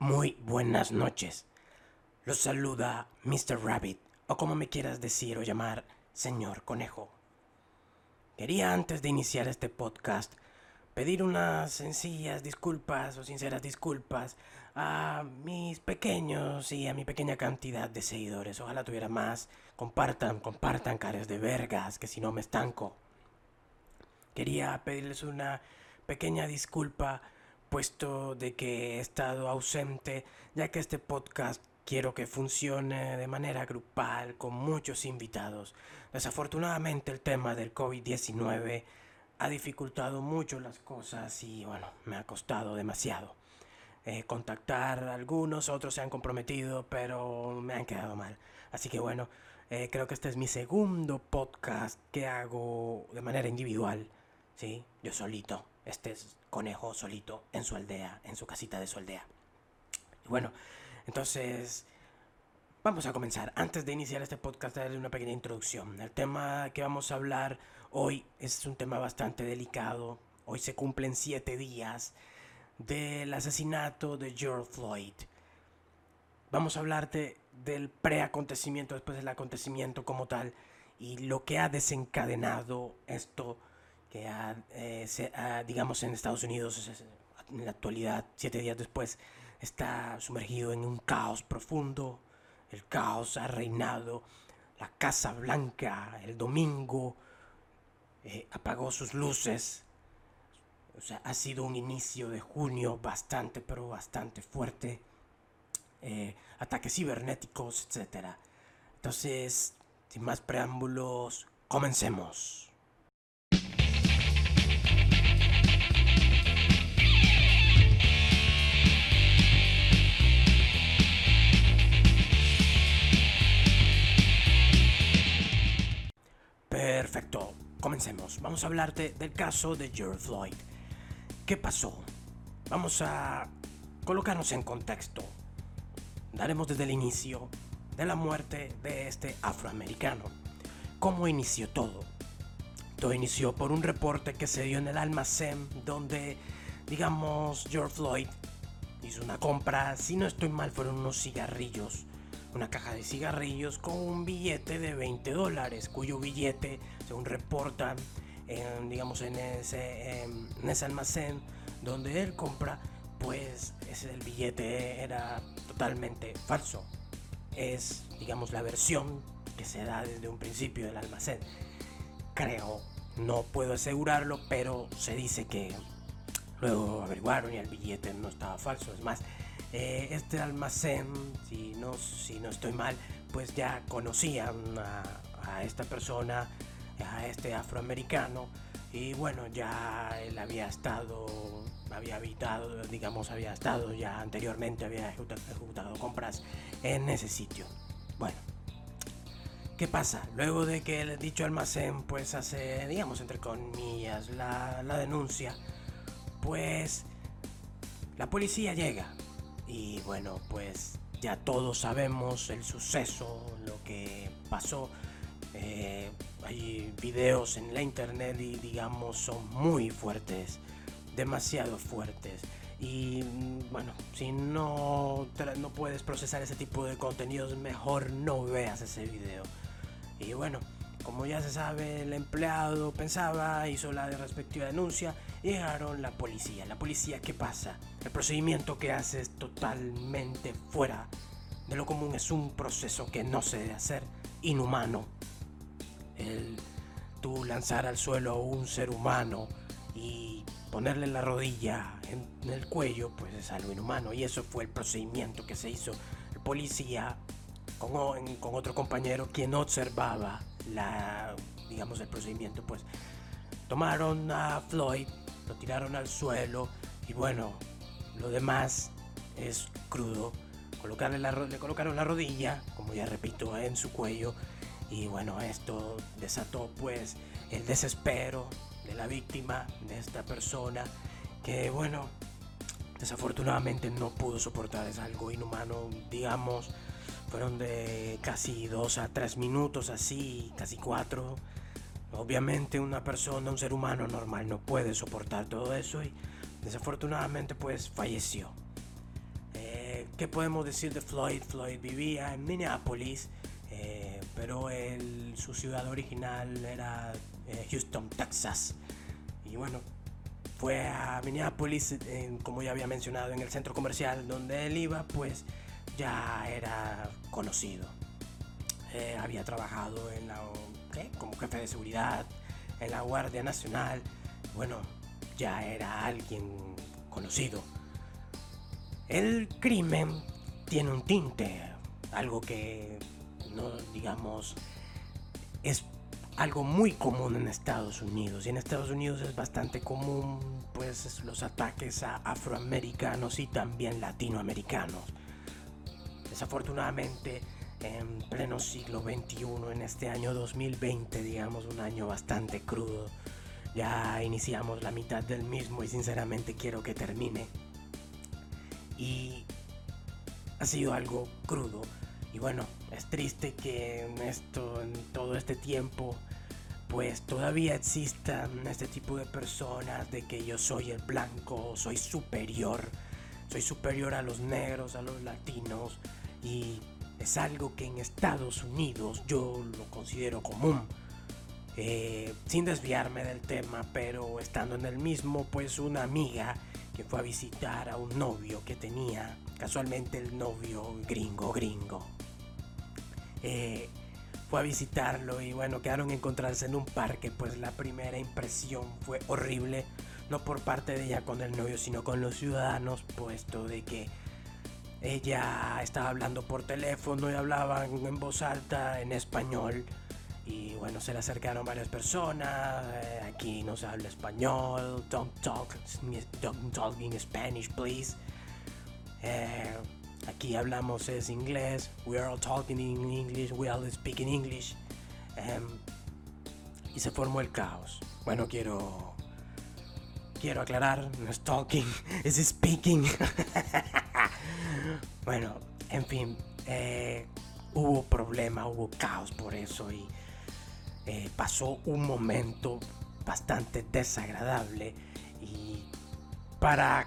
Muy buenas noches. Los saluda Mr. Rabbit, o como me quieras decir o llamar, señor conejo. Quería antes de iniciar este podcast pedir unas sencillas disculpas o sinceras disculpas a mis pequeños y a mi pequeña cantidad de seguidores. Ojalá tuviera más. Compartan, compartan caras de vergas, que si no me estanco. Quería pedirles una pequeña disculpa puesto de que he estado ausente, ya que este podcast quiero que funcione de manera grupal con muchos invitados. Desafortunadamente el tema del COVID-19 ha dificultado mucho las cosas y bueno, me ha costado demasiado. Eh, contactar a algunos, otros se han comprometido, pero me han quedado mal. Así que bueno, eh, creo que este es mi segundo podcast que hago de manera individual, ¿sí? Yo solito este conejo solito en su aldea, en su casita de su aldea. Y bueno, entonces vamos a comenzar. Antes de iniciar este podcast, darle una pequeña introducción. El tema que vamos a hablar hoy es un tema bastante delicado. Hoy se cumplen siete días del asesinato de George Floyd. Vamos a hablarte del preacontecimiento, después del acontecimiento como tal, y lo que ha desencadenado esto que eh, digamos en Estados Unidos en la actualidad, siete días después, está sumergido en un caos profundo. El caos ha reinado. La Casa Blanca el domingo eh, apagó sus luces. O sea, ha sido un inicio de junio bastante, pero bastante fuerte. Eh, ataques cibernéticos, etc. Entonces, sin más preámbulos, comencemos. Perfecto, comencemos. Vamos a hablarte del caso de George Floyd. ¿Qué pasó? Vamos a colocarnos en contexto. Daremos desde el inicio de la muerte de este afroamericano. ¿Cómo inició todo? Todo inició por un reporte que se dio en el almacén donde, digamos, George Floyd hizo una compra, si no estoy mal, fueron unos cigarrillos una caja de cigarrillos con un billete de 20 dólares, cuyo billete, según reportan, digamos en ese, en ese almacén donde él compra, pues ese el billete era totalmente falso. Es, digamos, la versión que se da desde un principio del almacén. Creo, no puedo asegurarlo, pero se dice que luego averiguaron y el billete no estaba falso. Es más, eh, este almacén, si si no estoy mal, pues ya conocían a, esta persona, a este afroamericano, y bueno, ya él había estado, había habitado, digamos, había estado ya anteriormente, había ejecutado, compras en ese sitio. Bueno, ¿Qué pasa? Luego de que el dicho almacén pues hace, digamos, entre comillas, la, la, denuncia, pues la policía llega y bueno, pues ya todos sabemos el suceso, lo que pasó. Eh, hay videos en la internet y digamos son muy fuertes, demasiado fuertes. Y mm, bueno, si no, no puedes procesar ese tipo de contenidos, mejor no veas ese video. Y bueno, como ya se sabe, el empleado pensaba, hizo la respectiva denuncia llegaron la policía. La policía, ¿qué pasa? El procedimiento que hace es totalmente fuera de lo común. Es un proceso que no se debe hacer, inhumano. El tú lanzar al suelo a un ser humano y ponerle la rodilla en, el cuello, pues es algo inhumano. Y eso fue el procedimiento que se hizo. El policía con, con otro compañero quien observaba la, digamos, el procedimiento, pues tomaron a Floyd lo tiraron al suelo y bueno, lo demás es crudo. Colocarle la, le colocaron la rodilla, como ya repito, en su cuello y bueno, esto desató pues el desespero de la víctima, de esta persona, que bueno, desafortunadamente no pudo soportar, es algo inhumano, digamos, fueron de casi dos a tres minutos así, casi cuatro Obviamente una persona, un ser humano normal no puede soportar todo eso y desafortunadamente pues falleció. Eh, ¿qué podemos decir de Floyd? Floyd vivía en Minneapolis, eh, pero su ciudad original era eh, Houston, Texas. Y bueno, fue a Minneapolis, como ya había mencionado, en el centro comercial donde él iba, pues ya era conocido. Había trabajado en la, como jefe de seguridad en la Guardia Nacional. Bueno, ya era alguien conocido. El crimen tiene un tinte, algo que no digamos es algo muy común en Estados Unidos y en Estados Unidos es bastante común pues los ataques a afroamericanos y también latinoamericanos. Desafortunadamente en pleno siglo XXI, en este año 2020, digamos un año bastante crudo, ya iniciamos la mitad del mismo y sinceramente quiero que termine. Y ha sido algo crudo. Y bueno, es triste que en esto, todo este tiempo, pues todavía existan este tipo de personas de que yo soy el blanco, soy superior, soy superior a los negros, a los latinos y es algo que en Estados Unidos yo lo considero común. Eh, sin desviarme del tema, pero estando en el mismo, pues una amiga que fue a visitar a un novio que tenía, casualmente el novio gringo, gringo. Eh, fue a visitarlo y bueno, quedaron a encontrarse en un parque, pues la primera impresión fue horrible, no por parte de ella con el novio, sino con los ciudadanos, puesto de que ella estaba hablando por teléfono y hablaban en voz alta en español y bueno, se le acercaron varias personas. Eh, aquí no se habla español. Don't talk, don't talk in Spanish, please. Eh, aquí hablamos es inglés. We are all talking in English. We all speak in English. Em, y se formó el caos. Bueno, quiero quiero aclarar, no es talking, es speaking. bueno, en fin, eh, hubo problema, hubo caos por eso y eh, pasó un momento bastante desagradable y para,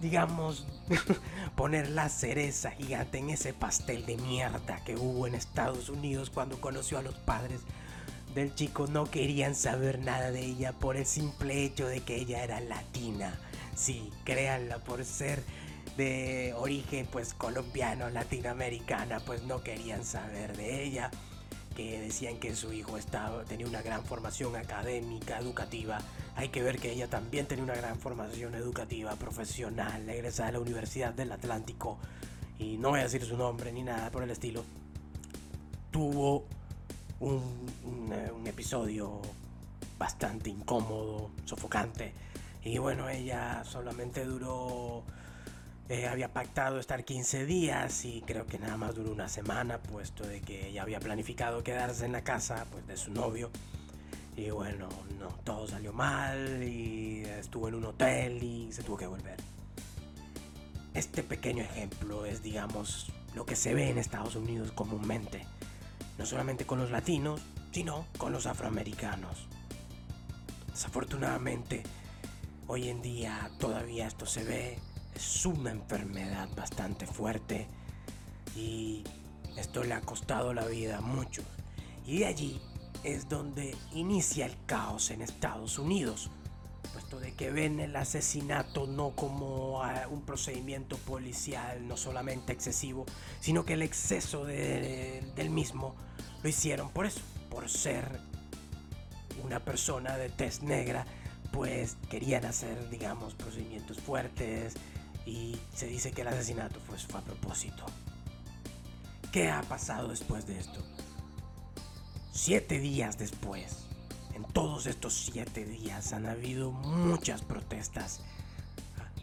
digamos, poner la cereza gigante en ese pastel de mierda que hubo en Estados Unidos cuando conoció a los padres del chico, no querían saber nada de ella por el simple hecho de que ella era latina. Sí, créanla, por ser de origen pues colombiano, latinoamericana, pues no querían saber de ella que decían que su hijo estaba, tenía una gran formación académica, educativa. Hay que ver que ella también tenía una gran formación educativa, profesional, egresada de la Universidad del Atlántico. Y no voy a decir su nombre ni nada por el estilo. Tuvo eh, un episodio bastante incómodo, sofocante. Y bueno, ella solamente duró eh, había pactado estar 15 días y creo que nada más duró una semana, puesto de que ella había planificado quedarse en la casa pues, de su novio. Y bueno, no, todo salió mal y estuvo en un hotel y se tuvo que volver. Este pequeño ejemplo es, digamos, lo que se ve en Estados Unidos comúnmente. No solamente con los latinos, sino con los afroamericanos. Desafortunadamente, hoy en día todavía esto se ve es una enfermedad bastante fuerte y esto le ha costado la vida a muchos. Y de allí es donde inicia el caos en Estados Unidos, puesto de que ven el asesinato no como un procedimiento policial no solamente excesivo, sino que el exceso del mismo lo hicieron por eso, por ser una persona de tez negra, pues querían hacer, digamos, procedimientos fuertes, y se dice que el asesinato pues, fue a propósito. ¿Qué ha pasado después de esto? Siete días después, en todos estos siete días han habido muchas protestas.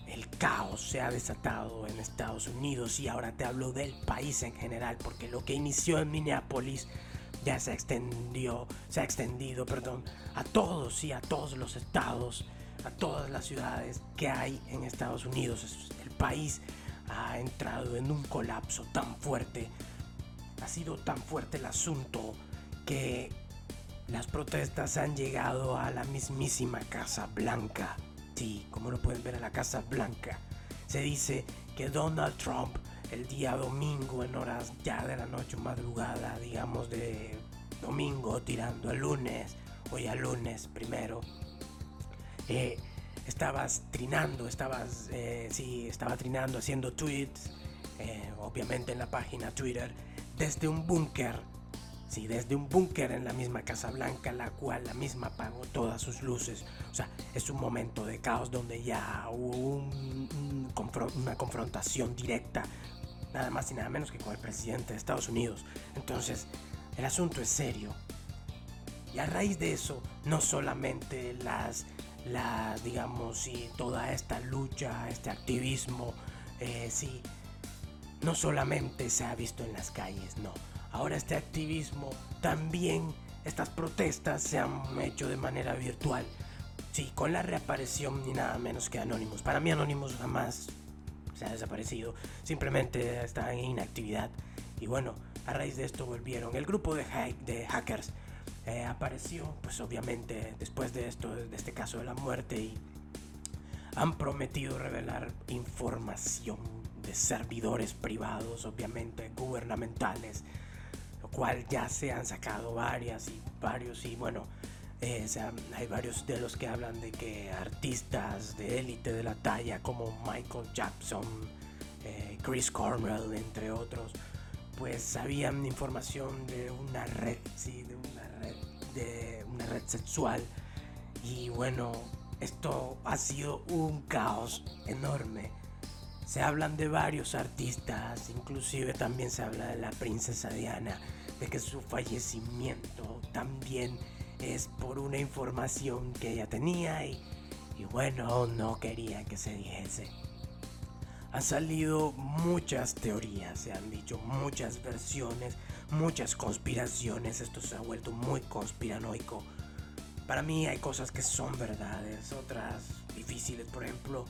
El caos se ha desatado en Estados Unidos y ahora te hablo del país en general porque lo que inició en Minneapolis ya se extendió, se ha extendido, perdón, a todos y a todos los estados a todas las ciudades que hay en Estados Unidos. El país ha entrado en un colapso tan fuerte, ha sido tan fuerte el asunto que las protestas han llegado a la mismísima Casa Blanca. Sí, como lo pueden ver a la Casa Blanca. Se dice que Donald Trump el día domingo en horas ya de la noche madrugada, digamos de domingo tirando al lunes, hoy al lunes primero, eh, estabas trinando, estabas, eh, sí, estaba trinando, haciendo tweets, eh, obviamente en la página Twitter, desde un búnker, sí, desde un búnker en la misma Casa Blanca, la cual la misma apagó todas sus luces. O sea, es un momento de caos donde ya hubo una confrontación directa nada más y nada menos que con el presidente de Estados Unidos. Entonces, el asunto es serio. Y a raíz de eso, no solamente las, las digamos, y toda esta lucha, este activismo, eh, sí, no solamente se ha visto en las calles, no. Ahora este activismo también, estas protestas se han hecho de manera virtual. Sí, con la reaparición ni nada menos que Anonymous. Para mí Anonymous jamás se ha desaparecido, simplemente está en inactividad. Y bueno, a raíz de esto volvieron. El grupo de, de hackers eh, apareció, pues obviamente, después de esto, de este caso de la muerte, y han prometido revelar información de servidores privados, obviamente gubernamentales, lo cual ya se han sacado varias y varios, y bueno, eh, hay varios de los que hablan de que artistas de élite de la talla como Michael Jackson, eh, Chris Cornell, entre otros, pues sabían información de una red, sí, de una red, de una red sexual. Y bueno, esto ha sido un caos enorme. Se hablan de varios artistas, inclusive también se habla de la princesa Diana, de que su fallecimiento también es por una información que ella tenía y, bueno, no quería que se dijese. Han salido muchas teorías, se han dicho muchas versiones, muchas conspiraciones, esto se ha vuelto muy conspiranoico. Para mí hay cosas que son verdades, otras difíciles, por ejemplo,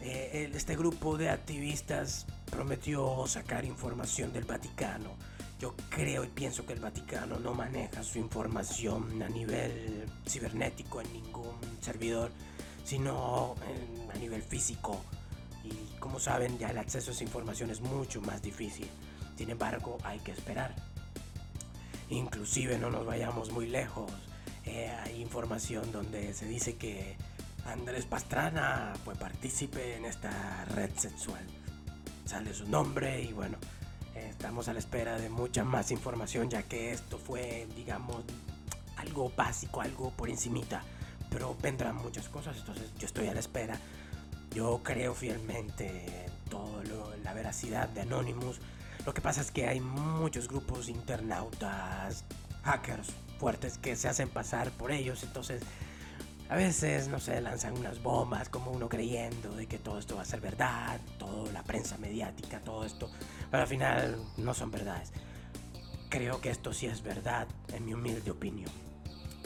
eh, este grupo de activistas prometió sacar información del Vaticano yo creo y pienso que el Vaticano no maneja su información a nivel cibernético en ningún servidor, sino a nivel físico. Y como saben, ya el acceso a esa información es mucho más difícil. Sin embargo, hay que esperar. Inclusive no nos vayamos muy lejos. Eh, hay información donde se dice que Andrés Pastrana fue partícipe en esta red sexual. Sale su nombre y bueno, Estamos a la espera de mucha más información ya que esto fue, digamos, algo básico, algo por encimita. Pero vendrán muchas cosas, entonces yo estoy a la espera. Yo creo fielmente en todo la veracidad de Anonymous. Lo que pasa es que hay muchos grupos internautas, hackers fuertes que se hacen pasar por ellos, entonces a veces, no sé, lanzan unas bombas como uno creyendo de que todo esto va a ser verdad, toda la prensa mediática, todo esto, pero al final no son verdades. Creo que esto sí es verdad, en mi humilde opinión.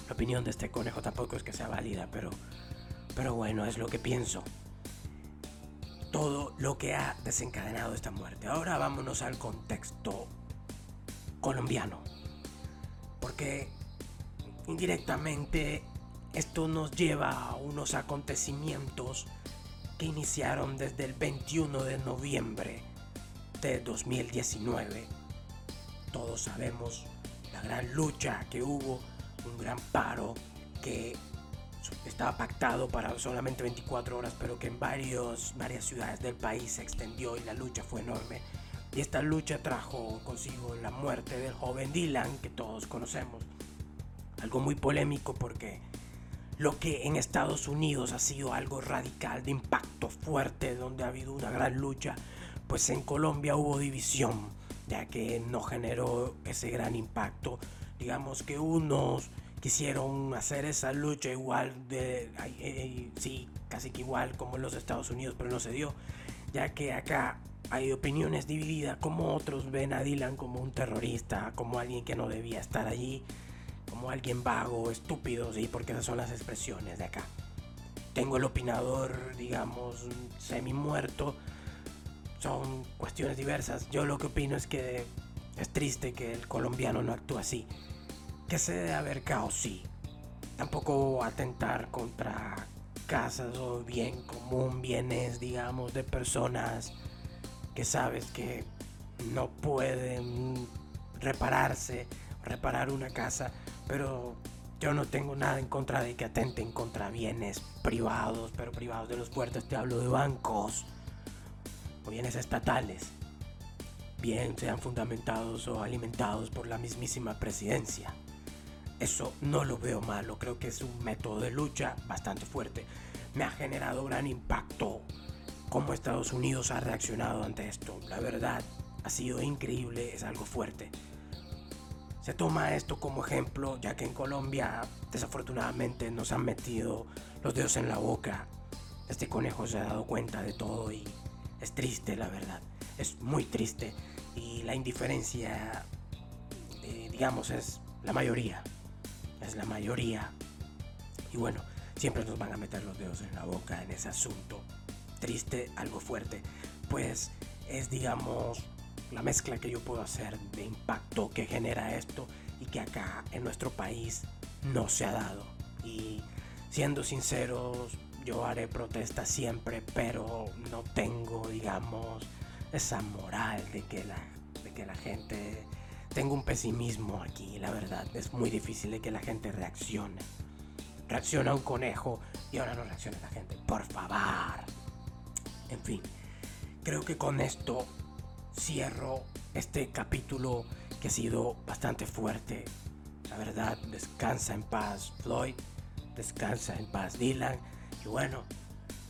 La opinión de este conejo tampoco es que sea válida, pero, pero bueno, es lo que pienso. Todo lo que ha desencadenado esta muerte. Ahora vámonos al contexto colombiano. Porque indirectamente esto nos lleva a unos acontecimientos que iniciaron desde el 21 de noviembre de 2019. Todos sabemos la gran lucha que hubo, un gran paro que estaba pactado para solamente 24 horas, pero que en varios, varias ciudades del país se extendió y la lucha fue enorme. Y esta lucha trajo consigo la muerte del joven Dylan, que todos conocemos. Algo muy polémico porque lo que en Estados Unidos ha sido algo radical, de impacto fuerte, donde ha habido una gran lucha, pues en Colombia hubo división, ya que no generó ese gran impacto. Digamos que unos quisieron hacer esa lucha igual de, eh, sí, casi que igual como en los Estados Unidos, pero no se dio, ya que acá hay opiniones divididas, como otros ven a Dylan como un terrorista, como alguien que no debía estar allí como alguien vago, estúpido, sí, porque esas son las expresiones de acá. Tengo el opinador, digamos, semi muerto. Son cuestiones diversas. Yo lo que opino es que es triste que el colombiano no actúe así. Que se debe haber caos, sí. Tampoco atentar contra casas o bien común, bienes, digamos, de personas que sabes que no pueden repararse, reparar una casa, pero yo no tengo nada en contra de que atenten contra bienes privados, pero privados de los puertos, te hablo de bancos o bienes estatales, bien sean fundamentados o alimentados por la mismísima presidencia. Eso no lo veo malo, creo que es un método de lucha bastante fuerte. Me ha generado gran impacto cómo Estados Unidos ha reaccionado ante esto. La verdad, ha sido increíble, es algo fuerte. Se toma esto como ejemplo, ya que en Colombia desafortunadamente nos han metido los dedos en la boca. Este conejo se ha dado cuenta de todo y es triste, la verdad. Es muy triste y la indiferencia, eh, digamos, es la mayoría. Es la mayoría. Y bueno, siempre nos van a meter los dedos en la boca en ese asunto. Triste, algo fuerte. Pues es, digamos, la mezcla que yo puedo hacer de impacto que genera esto y que acá en nuestro país no se ha dado. Y siendo sinceros, yo haré protesta siempre, pero no tengo, digamos, esa moral de que la, de que la gente... Tengo un pesimismo aquí, la verdad. Es muy difícil de que la gente reaccione. Reacciona un conejo y ahora no reacciona la gente. Por favor. En fin, creo que con esto cierro este capítulo que ha sido bastante fuerte. La verdad, descansa en paz Floyd, descansa en paz Dylan y bueno,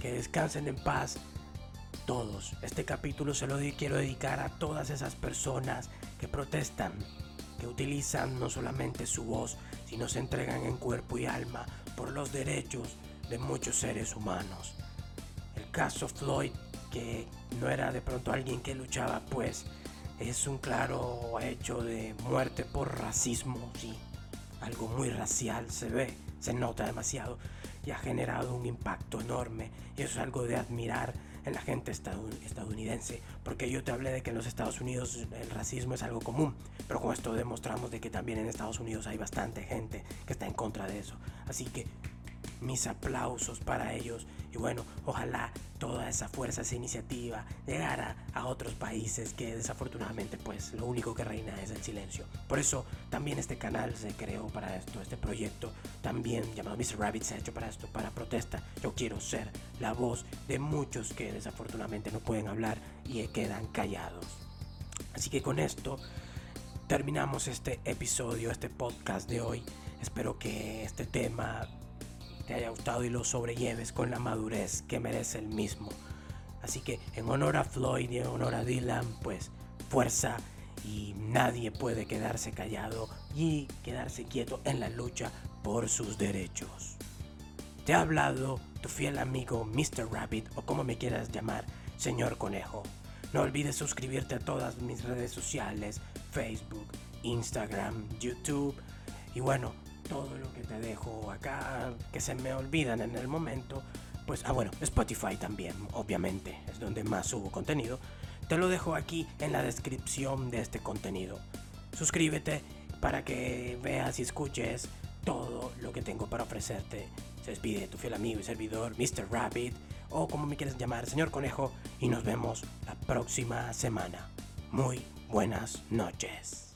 que descansen en paz todos. Este capítulo se lo quiero dedicar a todas esas personas que protestan, que utilizan no solamente su voz, sino se entregan en cuerpo y alma por los derechos de muchos seres humanos. El caso Floyd que no era de pronto alguien que luchaba, pues es un claro hecho de muerte por racismo, sí. Algo muy racial se ve, se nota demasiado y ha generado un impacto enorme. Y eso es algo de admirar en la gente estadounidense, porque yo te hablé de que en los Estados Unidos el racismo es algo común, pero con esto demostramos de que también en Estados Unidos hay bastante gente que está en contra de eso. Así que mis aplausos para ellos y bueno, ojalá toda esa fuerza, esa iniciativa llegara a otros países que desafortunadamente pues lo único que reina es el silencio. Por eso también este canal se creó para esto, este proyecto también llamado Mr. Rabbit se ha hecho para esto, para protesta. Yo quiero ser la voz de muchos que desafortunadamente no pueden hablar y quedan callados. Así que con esto terminamos este episodio, este podcast de hoy. Espero que este tema te haya gustado y lo sobrelleves con la madurez que merece el mismo. Así que en honor a Floyd y en honor a Dylan, pues fuerza y nadie puede quedarse callado y quedarse quieto en la lucha por sus derechos. Te ha hablado tu fiel amigo Mr. Rabbit o como me quieras llamar, señor Conejo. No olvides suscribirte a todas mis redes sociales, Facebook, Instagram, YouTube y bueno, todo lo que te dejo acá, que se me olvidan en el momento, pues, ah bueno, Spotify también, obviamente, es donde más subo contenido. Te lo dejo aquí en la descripción de este contenido. Suscríbete para que veas y escuches todo lo que tengo para ofrecerte. Se despide tu fiel amigo y servidor, Mr. Rabbit, o como me quieres llamar, señor Conejo, y nos vemos la próxima semana. Muy buenas noches.